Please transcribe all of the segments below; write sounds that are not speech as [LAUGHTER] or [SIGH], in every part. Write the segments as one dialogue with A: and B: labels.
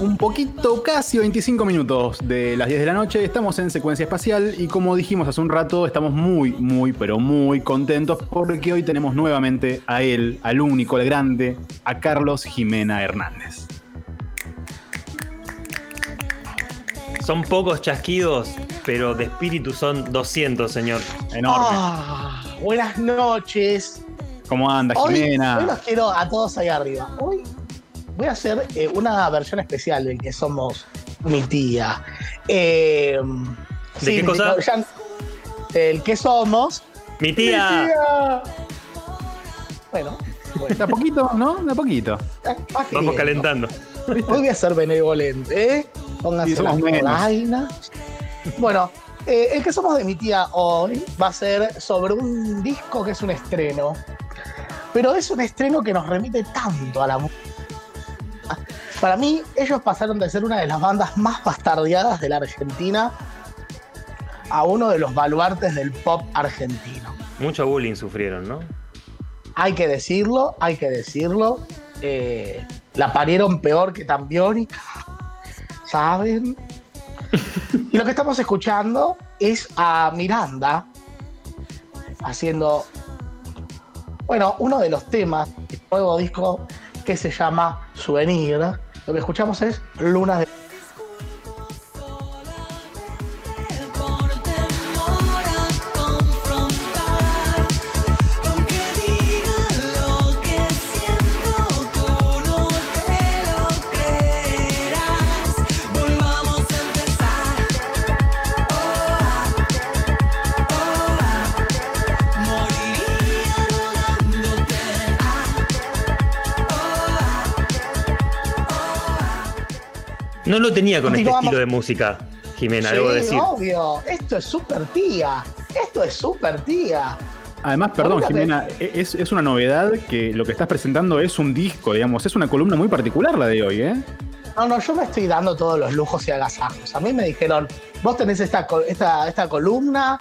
A: un poquito, casi 25 minutos de las 10 de la noche. Estamos en secuencia espacial y como dijimos hace un rato, estamos muy, muy, pero muy contentos porque hoy tenemos nuevamente a él, al único, al grande, a Carlos Jimena Hernández.
B: Son pocos chasquidos, pero de espíritu son 200, señor.
A: Enorme.
C: Ah, buenas noches.
A: ¿Cómo anda,
C: Hoy,
A: Jimena?
C: hoy los quiero a todos ahí arriba. Hoy voy a hacer eh, una versión especial del que somos mi tía. Eh,
B: ¿De qué cosa?
C: ya- el que somos.
B: Mi
C: ¡Mi
B: tía.
C: Bueno, bueno,
A: De a poquito, ¿no? De a poquito.
C: más que
B: Vamos calentando.
C: Hoy voy a ser benevolente, ¿eh? Pónganse
A: Sí,
C: las polainas. Bueno, eh, el que somos de mi tía hoy va a ser sobre un disco que es un estreno. Pero es un estreno que nos remite tanto a la música. Para mí, ellos pasaron de ser una de las bandas más bastardeadas de la Argentina a uno de los baluartes del pop argentino.
B: Mucho bullying sufrieron, ¿no?
C: Hay que decirlo, hay que decirlo. eh, la parieron peor que Tambiónica. [LAUGHS] ¿Saben? Y lo que estamos escuchando es a Miranda haciendo, bueno, uno de los temas del nuevo disco que se llama Souvenir. Lo que escuchamos es Luna de...
D: No lo
B: tenía con este estilo de música, Jimena, debo
C: Sí,
B: decir.
C: obvio. Esto es súper tía. Esto es súper tía.
A: Además, perdón, Jimena, es, es una novedad que lo que estás presentando es un disco, digamos, es una columna muy particular la de hoy, ¿eh?
C: No, no, yo me estoy dando todos los lujos y agasajos. A mí me dijeron, vos tenés esta, esta, esta columna,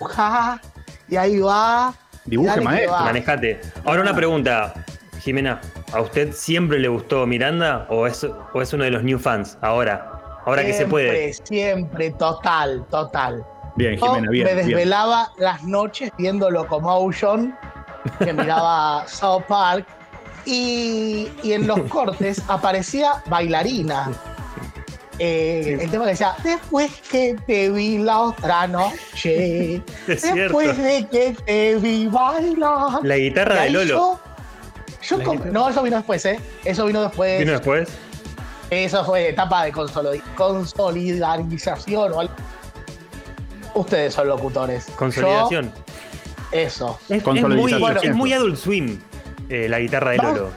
C: ja, y ahí va.
A: Dibuje, maestro.
B: Manejate. Ahora una pregunta, Jimena. ¿A usted siempre le gustó Miranda o es, o es uno de los new fans? Ahora, ahora que se
C: Siempre,
B: puede.
C: Siempre, total, total.
A: Bien, Jimena, bien.
C: me
A: bien.
C: desvelaba las noches viendo Locomotion, que miraba [LAUGHS] South Park, y, y en los cortes aparecía bailarina. Eh, El tema que decía, después que te vi la otra noche, [LAUGHS]
B: Es cierto.
C: después de que te vi bailar.
B: La guitarra de Lolo.
C: yo- yo no, eso vino después, ¿eh? Eso vino después.
B: ¿Vino después?
C: Eso fue etapa de consoli- consolidarización o algo. Ustedes son locutores.
B: Consolidación.
C: Yo, eso.
B: Es, muy,
A: cierto.
B: es muy Adult Swim eh, la guitarra de. Lolo.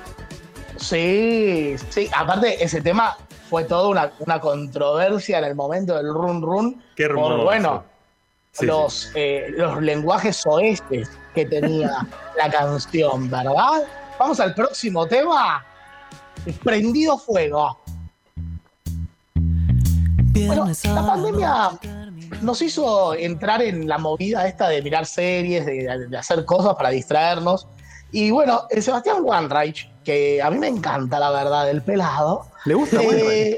C: Sí, sí. Aparte, ese tema fue toda una, una controversia en el momento del run run.
B: Qué hermoso.
C: Por, bueno,
B: Sí,
C: los, eh, los lenguajes oestes que tenía la canción, ¿verdad? Vamos al próximo tema. Prendido fuego. Bueno, la pandemia nos hizo entrar en la movida esta de mirar series, de, de hacer cosas para distraernos. Y bueno, el Sebastián Wanreich, que a mí me encanta, la verdad, el pelado.
A: ¿Le gusta?
C: Eh,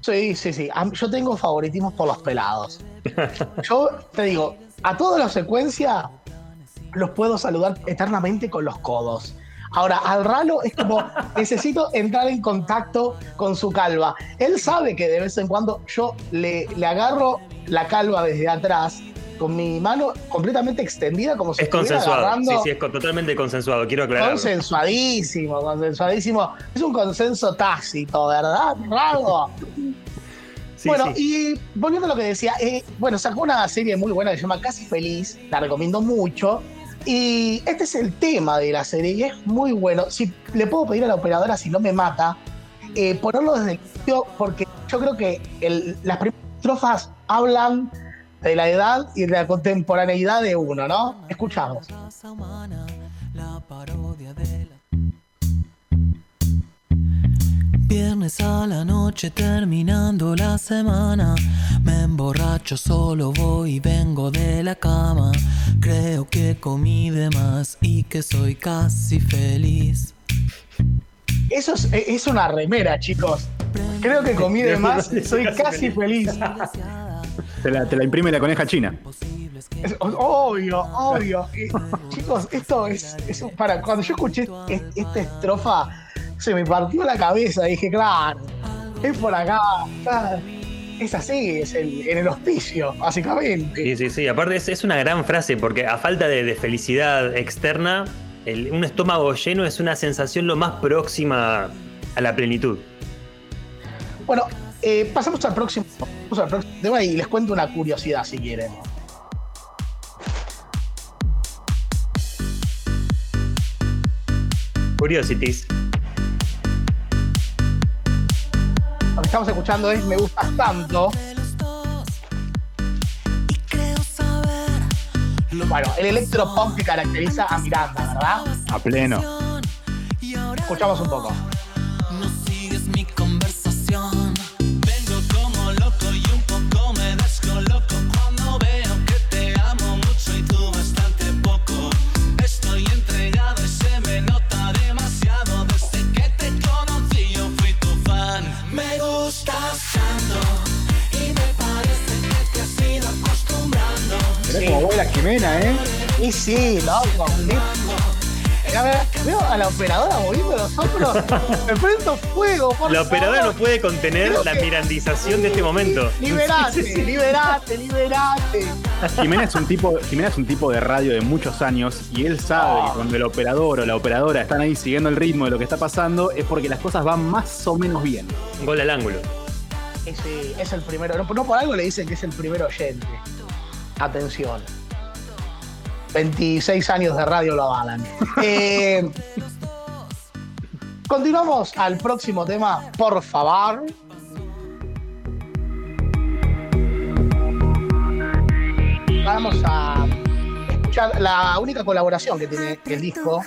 C: sí, sí, sí. Yo tengo favoritismos por los pelados. [LAUGHS] Yo te digo, a toda la secuencia los puedo saludar eternamente con los codos. Ahora, al Ralo es como, [LAUGHS] necesito entrar en contacto con su calva. Él sabe que de vez en cuando yo le, le agarro la calva desde atrás con mi mano completamente extendida como si
B: Es
C: estuviera
B: consensuado.
C: agarrando
B: Sí, sí, es totalmente consensuado. Quiero aclarar.
C: consensuadísimo, consensuadísimo. Es un consenso tácito, ¿verdad, Ralo? [LAUGHS]
B: Sí,
C: bueno,
B: sí.
C: y volviendo a lo que decía, eh, bueno, sacó una serie muy buena que se llama Casi Feliz, la recomiendo mucho. Y este es el tema de la serie y es muy bueno. Si le puedo pedir a la operadora, si no me mata, eh, ponerlo desde el inicio, porque yo creo que el- las primeras estrofas hablan de la edad y de la contemporaneidad de uno, ¿no? Escuchamos.
D: Viernes a la noche terminando la semana, me emborracho solo voy y vengo de la cama, creo que comí de más y que soy casi feliz.
C: Eso es, es una remera, chicos. Creo que comí de más, soy casi feliz.
A: Te la, te la imprime la coneja china.
C: Es obvio, obvio. Y, chicos, esto es, es para cuando yo escuché es- esta estrofa se me partió la cabeza. Dije, claro, es por acá. claro. Es así, es el- en el hospicio, básicamente.
B: Sí, sí, sí. Aparte es, es una gran frase porque a falta de, de felicidad externa, el- un estómago lleno es una sensación lo más próxima a la plenitud.
C: Bueno, eh, pasamos al próximo, pasamos al próximo tema y les cuento una curiosidad si quieren.
B: Curiosities.
C: Estamos escuchando es Me gustas tanto. Bueno, el electropop que caracteriza a Miranda, ¿verdad?
A: A pleno.
C: Escuchamos un poco. Sí, loco. A ver, veo a la operadora moviendo los hombros. Me prendo fuego, por
B: La operadora
C: favor.
B: no puede contener
C: Creo
B: la
C: que-
B: mirandización de este momento.
C: Liberate, [LAUGHS] liberate, liberate.
A: Jimena es un tipo, Jimena es un tipo de radio de muchos años y él sabe que cuando el operador o la operadora están ahí siguiendo el ritmo de lo que está pasando es porque las cosas van más o menos bien.
B: Gol al ángulo.
C: Ese es el primero. No, no por algo le dicen que es el primer oyente. Atención. 26 años de radio lo avalan. Eh, continuamos al próximo tema, por favor. Vamos a escuchar la única colaboración que tiene el disco,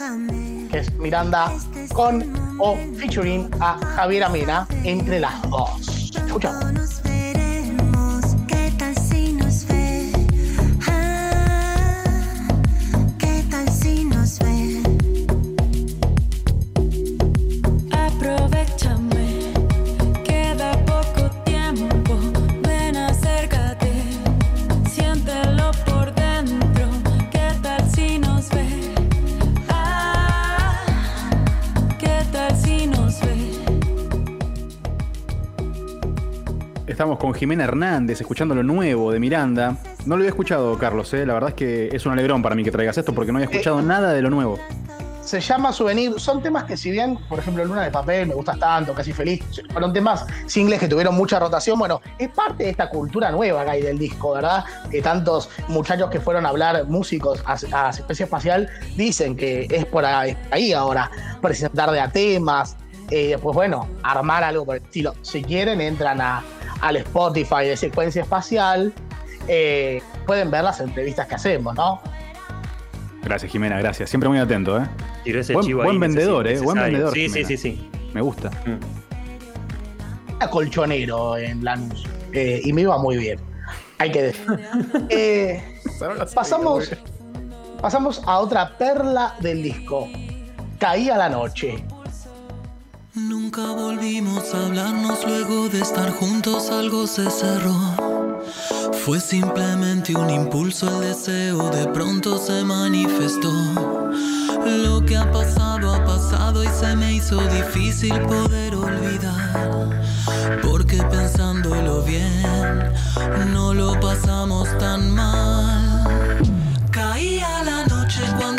C: que es Miranda con o featuring a Javier Amena entre las dos. Escuchamos.
A: Estamos con Jimena Hernández escuchando lo nuevo de Miranda. No lo había escuchado, Carlos, ¿eh? la verdad es que es un alegrón para mí que traigas esto porque no había escuchado nada de lo nuevo.
C: Se llama Souvenir. Son temas que, si bien, por ejemplo, Luna de Papel, Me Gustas Tanto, Casi Feliz, fueron temas singles que tuvieron mucha rotación. Bueno, es parte de esta cultura nueva que hay del disco, ¿verdad? Que tantos muchachos que fueron a hablar, músicos a, a Especie Espacial, dicen que es por ahí, ahora, presentar de a temas. eh, después, bueno, armar algo por el estilo. Si quieren, entran a, al Spotify de Secuencia Espacial. eh, pueden ver las entrevistas que hacemos, ¿no?
A: Gracias, Jimena, gracias. Siempre muy atento, ¿eh?
B: Ese
A: Buen-
B: chivo
A: buen
B: ahí
A: vendedor, eh, buen vendedor,
B: Sí, sí,
A: Jimena.
B: sí, sí.
A: Me gusta.
B: Mm.
C: colchonero en Lanús eh, y me iba muy bien. Hay que decir. [LAUGHS] Eh, pasamos, pasamos a otra perla del disco. Caía la noche.
D: Nunca volvimos a hablarnos luego de estar juntos, algo se cerró. Fue simplemente un impulso, el deseo de pronto se manifestó. Lo que ha pasado ha pasado y se me hizo difícil poder olvidar. Porque pensándolo bien, no lo pasamos tan mal. Caía la noche cuando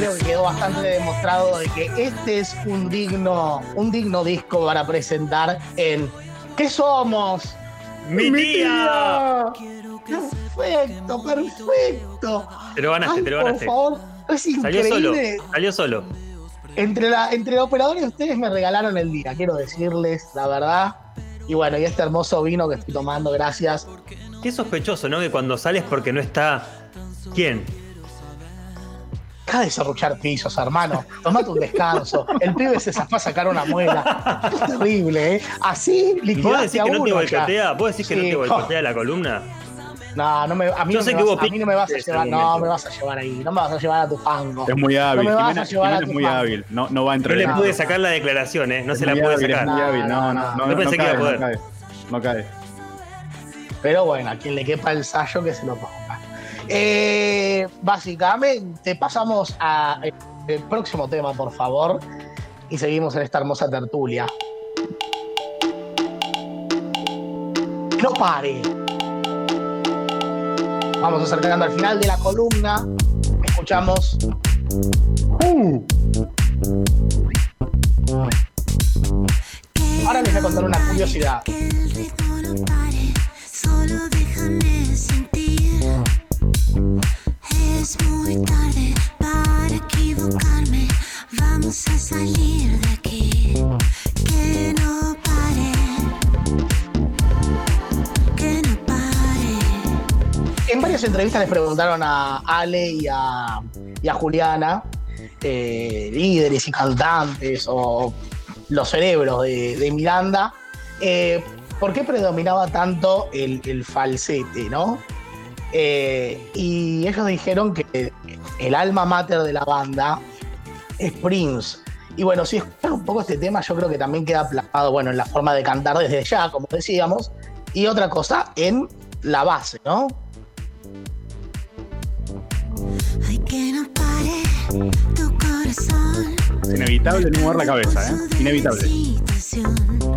C: creo que quedó bastante demostrado de que este es un digno, un digno disco para presentar en ¿Qué somos?
B: ¡Mi tía!
C: Perfecto, perfecto.
B: Te lo ganaste,
C: Ay,
B: te lo
C: por
B: ganaste.
C: favor, es
B: Salió solo,
C: increíble.
B: salió solo.
C: Entre, la, entre y ustedes me regalaron el día, quiero decirles la verdad. Y bueno, y este hermoso vino que estoy tomando, gracias.
B: Qué sospechoso, ¿no? Que cuando sales porque no está. ¿Quién?
C: Deja de serruchar pisos, hermano. Tomate un descanso. El pibe se zafó a sacar una muela. Es terrible, ¿eh? Así
B: ¿Vos
C: liquidaste
B: decís
C: a
B: que no te boicotea? ¿Vos decís que no
C: Sí.
B: te boicotea la columna?
C: No, no me, a mí,
B: Yo
C: no
B: sé
C: me
B: que
C: vas,
B: vos
C: a mí no me vas a llevar,
B: ese
C: no
B: argumento.
C: me vas a llevar ahí, no me vas a llevar a tu fango.
A: Es muy hábil.
C: me vas a
A: Jimena,
C: llevar a
A: Jimena
C: tu
A: es muy
C: fan.
A: hábil. No, no va a entrar
B: No le pude sacar la declaración, ¿eh? No
A: Es
B: se la pude
A: hábil, es
B: sacar.
A: muy hábil.
C: No,
A: No, no,
C: no,
A: no,
B: no pensé que iba a poder.
A: no cae. No cae.
C: Pero bueno, a quien le quepa el sallo que se lo ponga. Eh, básicamente, pasamos a eh, próximo tema, por favor, y seguimos en esta hermosa tertulia. No pare. Vamos acercando al final de la columna. Escuchamos. Ahora les voy a contar una curiosidad. Varias entrevistas les preguntaron a Ale y a, Juliana, eh, líderes y cantantes o los cerebros de, Miranda, eh, por qué predominaba tanto el, falsete, ¿no? Eh, y ellos dijeron que el alma mater de la banda es Prince. Y bueno, si escuchan un poco este tema, yo creo que también queda plasmado, bueno, en la forma de cantar desde ya, como decíamos, y otra cosa, en la base, ¿no?
A: Es inevitable no mover la cabeza, ¿eh? Inevitable.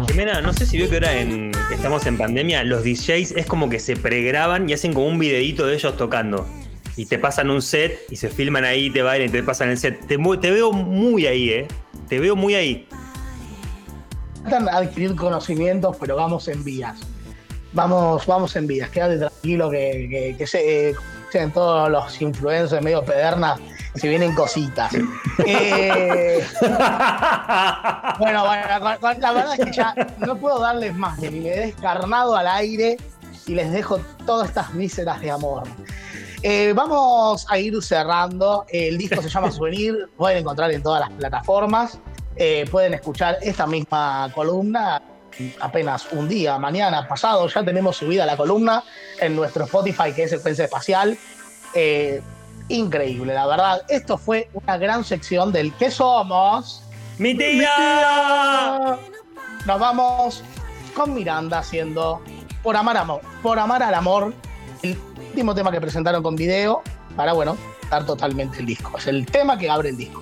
B: Jimena, no sé si vio que ahora en, estamos en pandemia, los DJs es como que se pregraban y hacen como un videíto de ellos tocando. Y te pasan un set y se filman ahí, te bailan y te pasan el set. Te, veo muy ahí, ¿eh? Te veo muy ahí.
C: Intentan adquirir conocimientos, pero vamos en vías. Vamos, vamos en vías. Quédate tranquilo que, que, que se, eh, sean todos los influencers medio pedernas se vienen cositas. [LAUGHS] Eh, bueno, bueno, la verdad es que ya no puedo darles más, me he descarnado al aire y les dejo todas estas vísceras de amor. Eh, vamos a ir cerrando. El disco se llama Souvenir. Pueden encontrar en todas las plataformas. Eh, pueden escuchar esta misma columna apenas un día, mañana, pasado. Ya tenemos subida la columna en nuestro Spotify, que es Secuencia Espacial. Eh, increíble, la verdad. Esto fue una gran sección del ¿Qué somos?
B: ¡Mi tía!
C: Nos vamos con Miranda haciendo Por amar amor, por amar al amor, el último tema que presentaron con video para bueno, dar totalmente el disco. Es el tema que abre el disco.